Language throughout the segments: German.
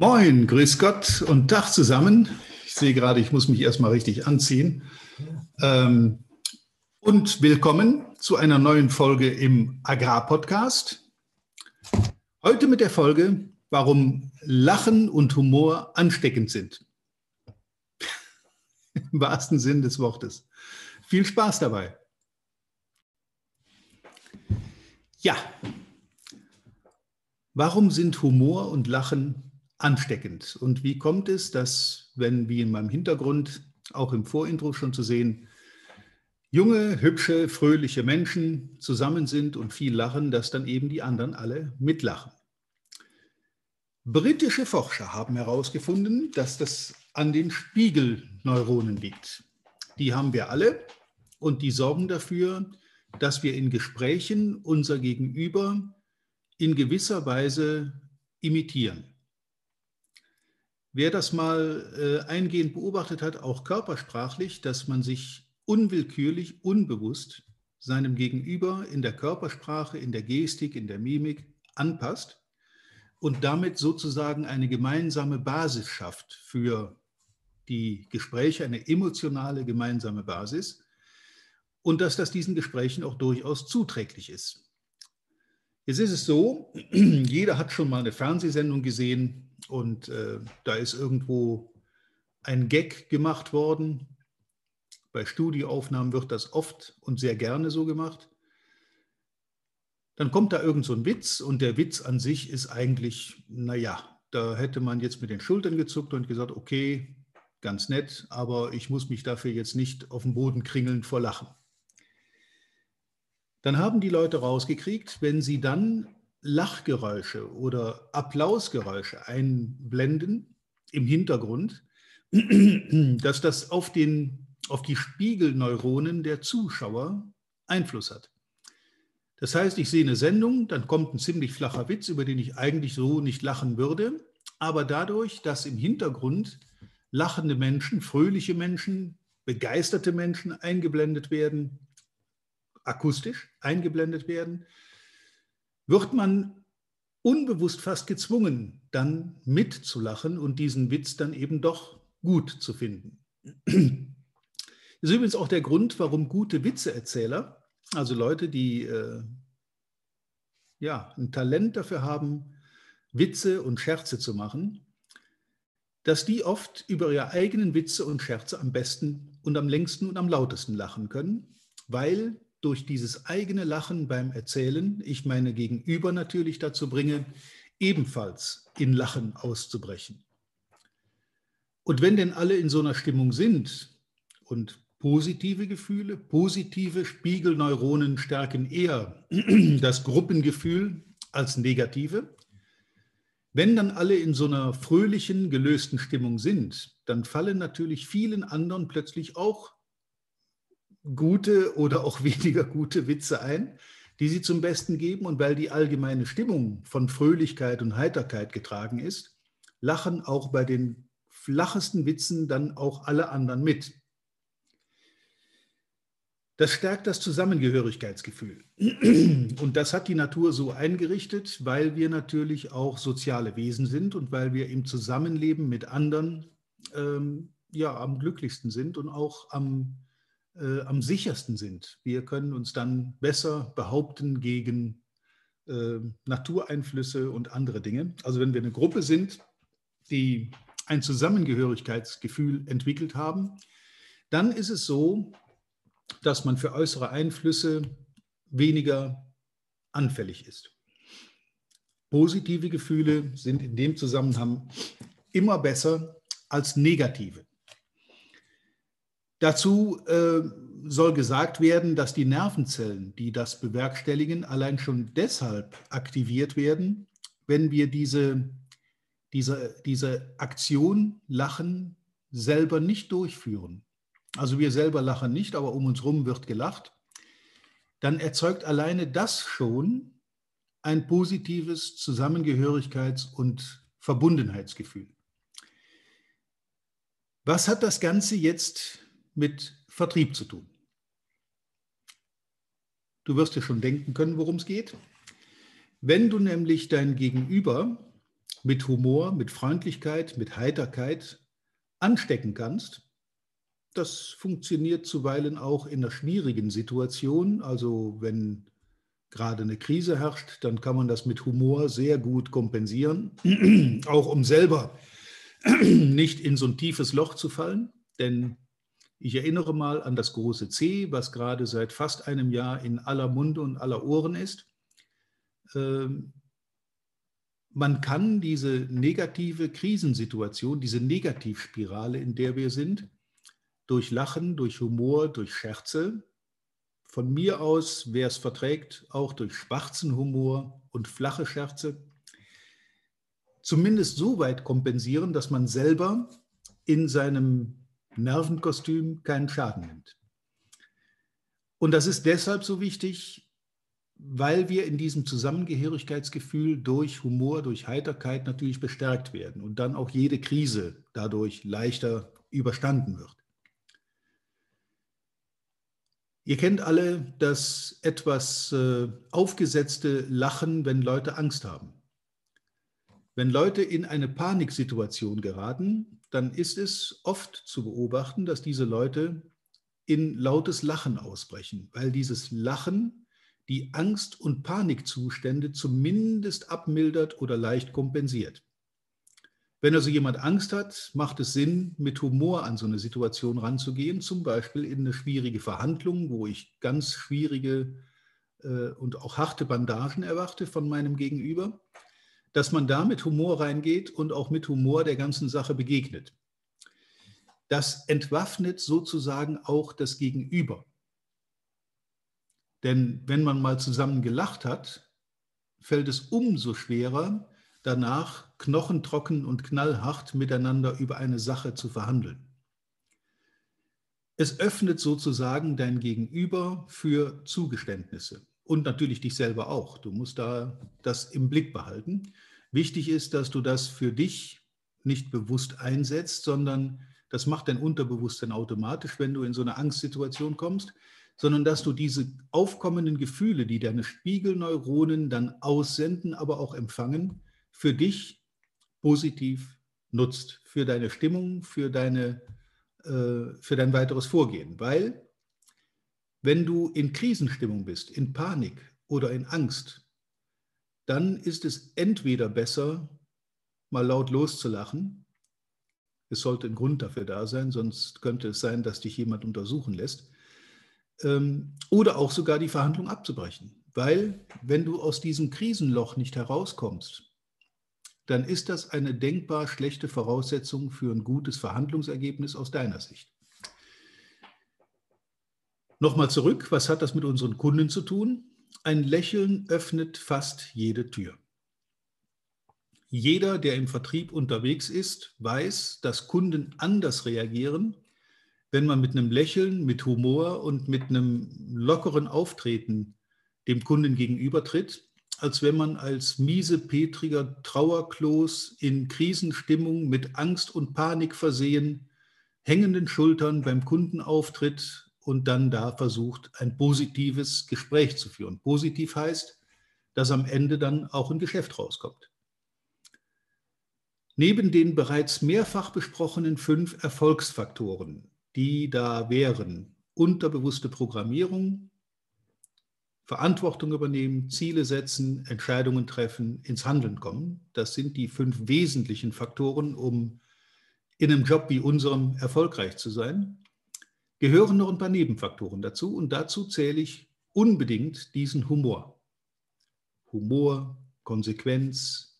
Moin, grüß Gott und Tag zusammen. Ich sehe gerade, ich muss mich erstmal richtig anziehen. Ähm, und willkommen zu einer neuen Folge im Agrarpodcast. Heute mit der Folge, warum Lachen und Humor ansteckend sind. Im wahrsten Sinn des Wortes. Viel Spaß dabei. Ja, warum sind Humor und Lachen ansteckend? Und wie kommt es, dass, wenn wie in meinem Hintergrund, auch im Vorintro schon zu sehen, junge, hübsche, fröhliche Menschen zusammen sind und viel lachen, dass dann eben die anderen alle mitlachen? Britische Forscher haben herausgefunden, dass das an den Spiegelneuronen liegt. Die haben wir alle und die sorgen dafür, dass wir in Gesprächen unser Gegenüber in gewisser Weise imitieren. Wer das mal äh, eingehend beobachtet hat, auch körpersprachlich, dass man sich unwillkürlich, unbewusst seinem Gegenüber in der Körpersprache, in der Gestik, in der Mimik anpasst und damit sozusagen eine gemeinsame Basis schafft für die Gespräche, eine emotionale gemeinsame Basis, und dass das diesen Gesprächen auch durchaus zuträglich ist. Jetzt ist es so, jeder hat schon mal eine Fernsehsendung gesehen und äh, da ist irgendwo ein Gag gemacht worden. Bei Studioaufnahmen wird das oft und sehr gerne so gemacht. Dann kommt da irgend so ein Witz und der Witz an sich ist eigentlich, naja, da hätte man jetzt mit den Schultern gezuckt und gesagt, okay, ganz nett, aber ich muss mich dafür jetzt nicht auf den Boden kringeln vor Lachen. Dann haben die Leute rausgekriegt, wenn sie dann Lachgeräusche oder Applausgeräusche einblenden im Hintergrund, dass das auf, den, auf die Spiegelneuronen der Zuschauer Einfluss hat. Das heißt, ich sehe eine Sendung, dann kommt ein ziemlich flacher Witz, über den ich eigentlich so nicht lachen würde, aber dadurch, dass im Hintergrund lachende Menschen, fröhliche Menschen, begeisterte Menschen eingeblendet werden, akustisch eingeblendet werden, wird man unbewusst fast gezwungen, dann mitzulachen und diesen Witz dann eben doch gut zu finden. Das ist übrigens auch der Grund, warum gute Witzeerzähler, also Leute, die äh, ja, ein Talent dafür haben, Witze und Scherze zu machen, dass die oft über ihre eigenen Witze und Scherze am besten und am längsten und am lautesten lachen können, weil durch dieses eigene Lachen beim Erzählen ich meine Gegenüber natürlich dazu bringe, ebenfalls in Lachen auszubrechen. Und wenn denn alle in so einer Stimmung sind und positive Gefühle, positive Spiegelneuronen stärken eher das Gruppengefühl als negative, wenn dann alle in so einer fröhlichen, gelösten Stimmung sind, dann fallen natürlich vielen anderen plötzlich auch gute oder auch weniger gute Witze ein, die sie zum Besten geben. Und weil die allgemeine Stimmung von Fröhlichkeit und Heiterkeit getragen ist, lachen auch bei den flachesten Witzen dann auch alle anderen mit. Das stärkt das Zusammengehörigkeitsgefühl. Und das hat die Natur so eingerichtet, weil wir natürlich auch soziale Wesen sind und weil wir im Zusammenleben mit anderen ähm, ja, am glücklichsten sind und auch am äh, am sichersten sind. Wir können uns dann besser behaupten gegen äh, Natureinflüsse und andere Dinge. Also wenn wir eine Gruppe sind, die ein Zusammengehörigkeitsgefühl entwickelt haben, dann ist es so, dass man für äußere Einflüsse weniger anfällig ist. Positive Gefühle sind in dem Zusammenhang immer besser als negative. Dazu äh, soll gesagt werden, dass die Nervenzellen, die das bewerkstelligen, allein schon deshalb aktiviert werden, wenn wir diese, diese, diese Aktion Lachen selber nicht durchführen. Also wir selber lachen nicht, aber um uns herum wird gelacht. Dann erzeugt alleine das schon ein positives Zusammengehörigkeits- und Verbundenheitsgefühl. Was hat das Ganze jetzt mit Vertrieb zu tun. Du wirst dir schon denken können, worum es geht. Wenn du nämlich dein Gegenüber mit Humor, mit Freundlichkeit, mit Heiterkeit anstecken kannst, das funktioniert zuweilen auch in einer schwierigen Situation. Also wenn gerade eine Krise herrscht, dann kann man das mit Humor sehr gut kompensieren, auch um selber nicht in so ein tiefes Loch zu fallen. Denn ich erinnere mal an das große C, was gerade seit fast einem Jahr in aller Munde und aller Ohren ist. Ähm, man kann diese negative Krisensituation, diese Negativspirale, in der wir sind, durch Lachen, durch Humor, durch Scherze, von mir aus, wer es verträgt, auch durch schwarzen Humor und flache Scherze, zumindest so weit kompensieren, dass man selber in seinem Nervenkostüm keinen Schaden nimmt. Und das ist deshalb so wichtig, weil wir in diesem Zusammengehörigkeitsgefühl durch Humor, durch Heiterkeit natürlich bestärkt werden und dann auch jede Krise dadurch leichter überstanden wird. Ihr kennt alle das etwas äh, aufgesetzte Lachen, wenn Leute Angst haben. Wenn Leute in eine Paniksituation geraten, dann ist es oft zu beobachten, dass diese Leute in lautes Lachen ausbrechen, weil dieses Lachen die Angst- und Panikzustände zumindest abmildert oder leicht kompensiert. Wenn also jemand Angst hat, macht es Sinn, mit Humor an so eine Situation ranzugehen, zum Beispiel in eine schwierige Verhandlung, wo ich ganz schwierige äh, und auch harte Bandagen erwarte von meinem Gegenüber, dass man da mit Humor reingeht und auch mit Humor der ganzen Sache begegnet. Das entwaffnet sozusagen auch das Gegenüber. Denn wenn man mal zusammen gelacht hat, fällt es umso schwerer, danach knochentrocken und knallhart miteinander über eine Sache zu verhandeln. Es öffnet sozusagen dein Gegenüber für Zugeständnisse und natürlich dich selber auch. Du musst da das im Blick behalten. Wichtig ist, dass du das für dich nicht bewusst einsetzt, sondern das macht dein Unterbewusstsein automatisch, wenn du in so eine Angstsituation kommst, sondern dass du diese aufkommenden Gefühle, die deine Spiegelneuronen dann aussenden, aber auch empfangen, für dich positiv nutzt, für deine Stimmung, für, deine, äh, für dein weiteres Vorgehen. Weil wenn du in Krisenstimmung bist, in Panik oder in Angst, dann ist es entweder besser, mal laut loszulachen. Es sollte ein Grund dafür da sein, sonst könnte es sein, dass dich jemand untersuchen lässt. Ähm, oder auch sogar die Verhandlung abzubrechen. Weil wenn du aus diesem Krisenloch nicht herauskommst, dann ist das eine denkbar schlechte Voraussetzung für ein gutes Verhandlungsergebnis aus deiner Sicht. Nochmal zurück, was hat das mit unseren Kunden zu tun? Ein Lächeln öffnet fast jede Tür. Jeder, der im Vertrieb unterwegs ist, weiß, dass Kunden anders reagieren, wenn man mit einem Lächeln, mit Humor und mit einem lockeren Auftreten dem Kunden gegenübertritt, als wenn man als miesepetriger Trauerklos in Krisenstimmung mit Angst und Panik versehen, hängenden Schultern beim Kunden auftritt und dann da versucht, ein positives Gespräch zu führen. Positiv heißt, dass am Ende dann auch ein Geschäft rauskommt. Neben den bereits mehrfach besprochenen fünf Erfolgsfaktoren, die da wären, unterbewusste Programmierung, Verantwortung übernehmen, Ziele setzen, Entscheidungen treffen, ins Handeln kommen. Das sind die fünf wesentlichen Faktoren, um in einem Job wie unserem erfolgreich zu sein. Gehören noch ein paar Nebenfaktoren dazu und dazu zähle ich unbedingt diesen Humor. Humor, Konsequenz,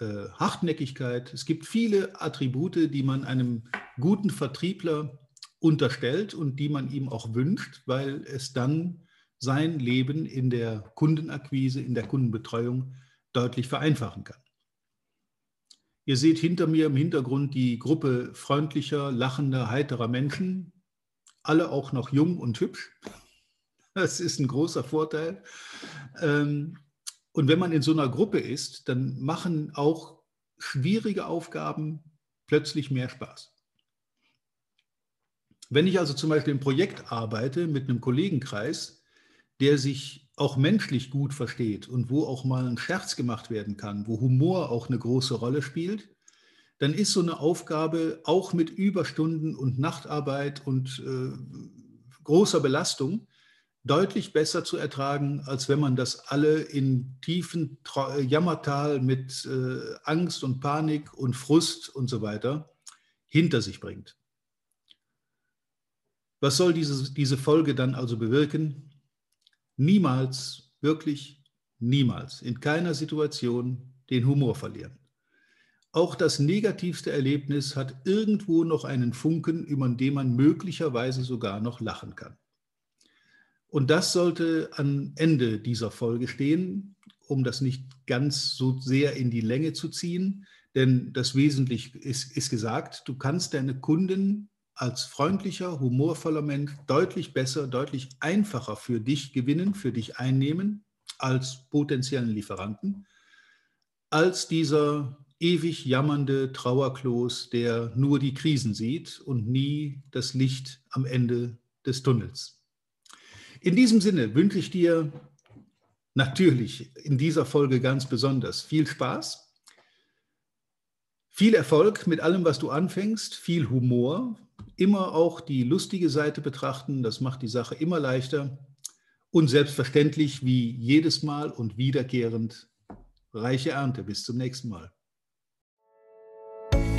äh, Hartnäckigkeit. Es gibt viele Attribute, die man einem guten Vertriebler unterstellt und die man ihm auch wünscht, weil es dann sein Leben in der Kundenakquise, in der Kundenbetreuung deutlich vereinfachen kann. Ihr seht hinter mir im Hintergrund die Gruppe freundlicher, lachender, heiterer Menschen, alle auch noch jung und hübsch. Das ist ein großer Vorteil. Ähm, und wenn man in so einer Gruppe ist, dann machen auch schwierige Aufgaben plötzlich mehr Spaß. Wenn ich also zum Beispiel im Projekt arbeite mit einem Kollegenkreis, der sich auch menschlich gut versteht und wo auch mal ein Scherz gemacht werden kann, wo Humor auch eine große Rolle spielt, dann ist so eine Aufgabe auch mit Überstunden und Nachtarbeit und äh, großer Belastung deutlich besser zu ertragen, als wenn man das alle in tiefen Tra Jammertal mit äh, Angst und Panik und Frust und so weiter hinter sich bringt. Was soll diese, diese Folge dann also bewirken? Niemals, wirklich niemals, in keiner Situation den Humor verlieren. Auch das negativste Erlebnis hat irgendwo noch einen Funken, über den man möglicherweise sogar noch lachen kann. Und das sollte am Ende dieser Folge stehen, um das nicht ganz so sehr in die Länge zu ziehen. Denn das Wesentliche ist, ist gesagt, du kannst deine Kunden als freundlicher, humorvoller Mensch deutlich besser, deutlich einfacher für dich gewinnen, für dich einnehmen als potenziellen Lieferanten, als dieser ewig jammernde Trauerklos, der nur die Krisen sieht und nie das Licht am Ende des Tunnels. In diesem Sinne wünsche ich dir natürlich in dieser Folge ganz besonders viel Spaß, viel Erfolg mit allem, was du anfängst, viel Humor, immer auch die lustige Seite betrachten, das macht die Sache immer leichter und selbstverständlich wie jedes Mal und wiederkehrend reiche Ernte. Bis zum nächsten Mal.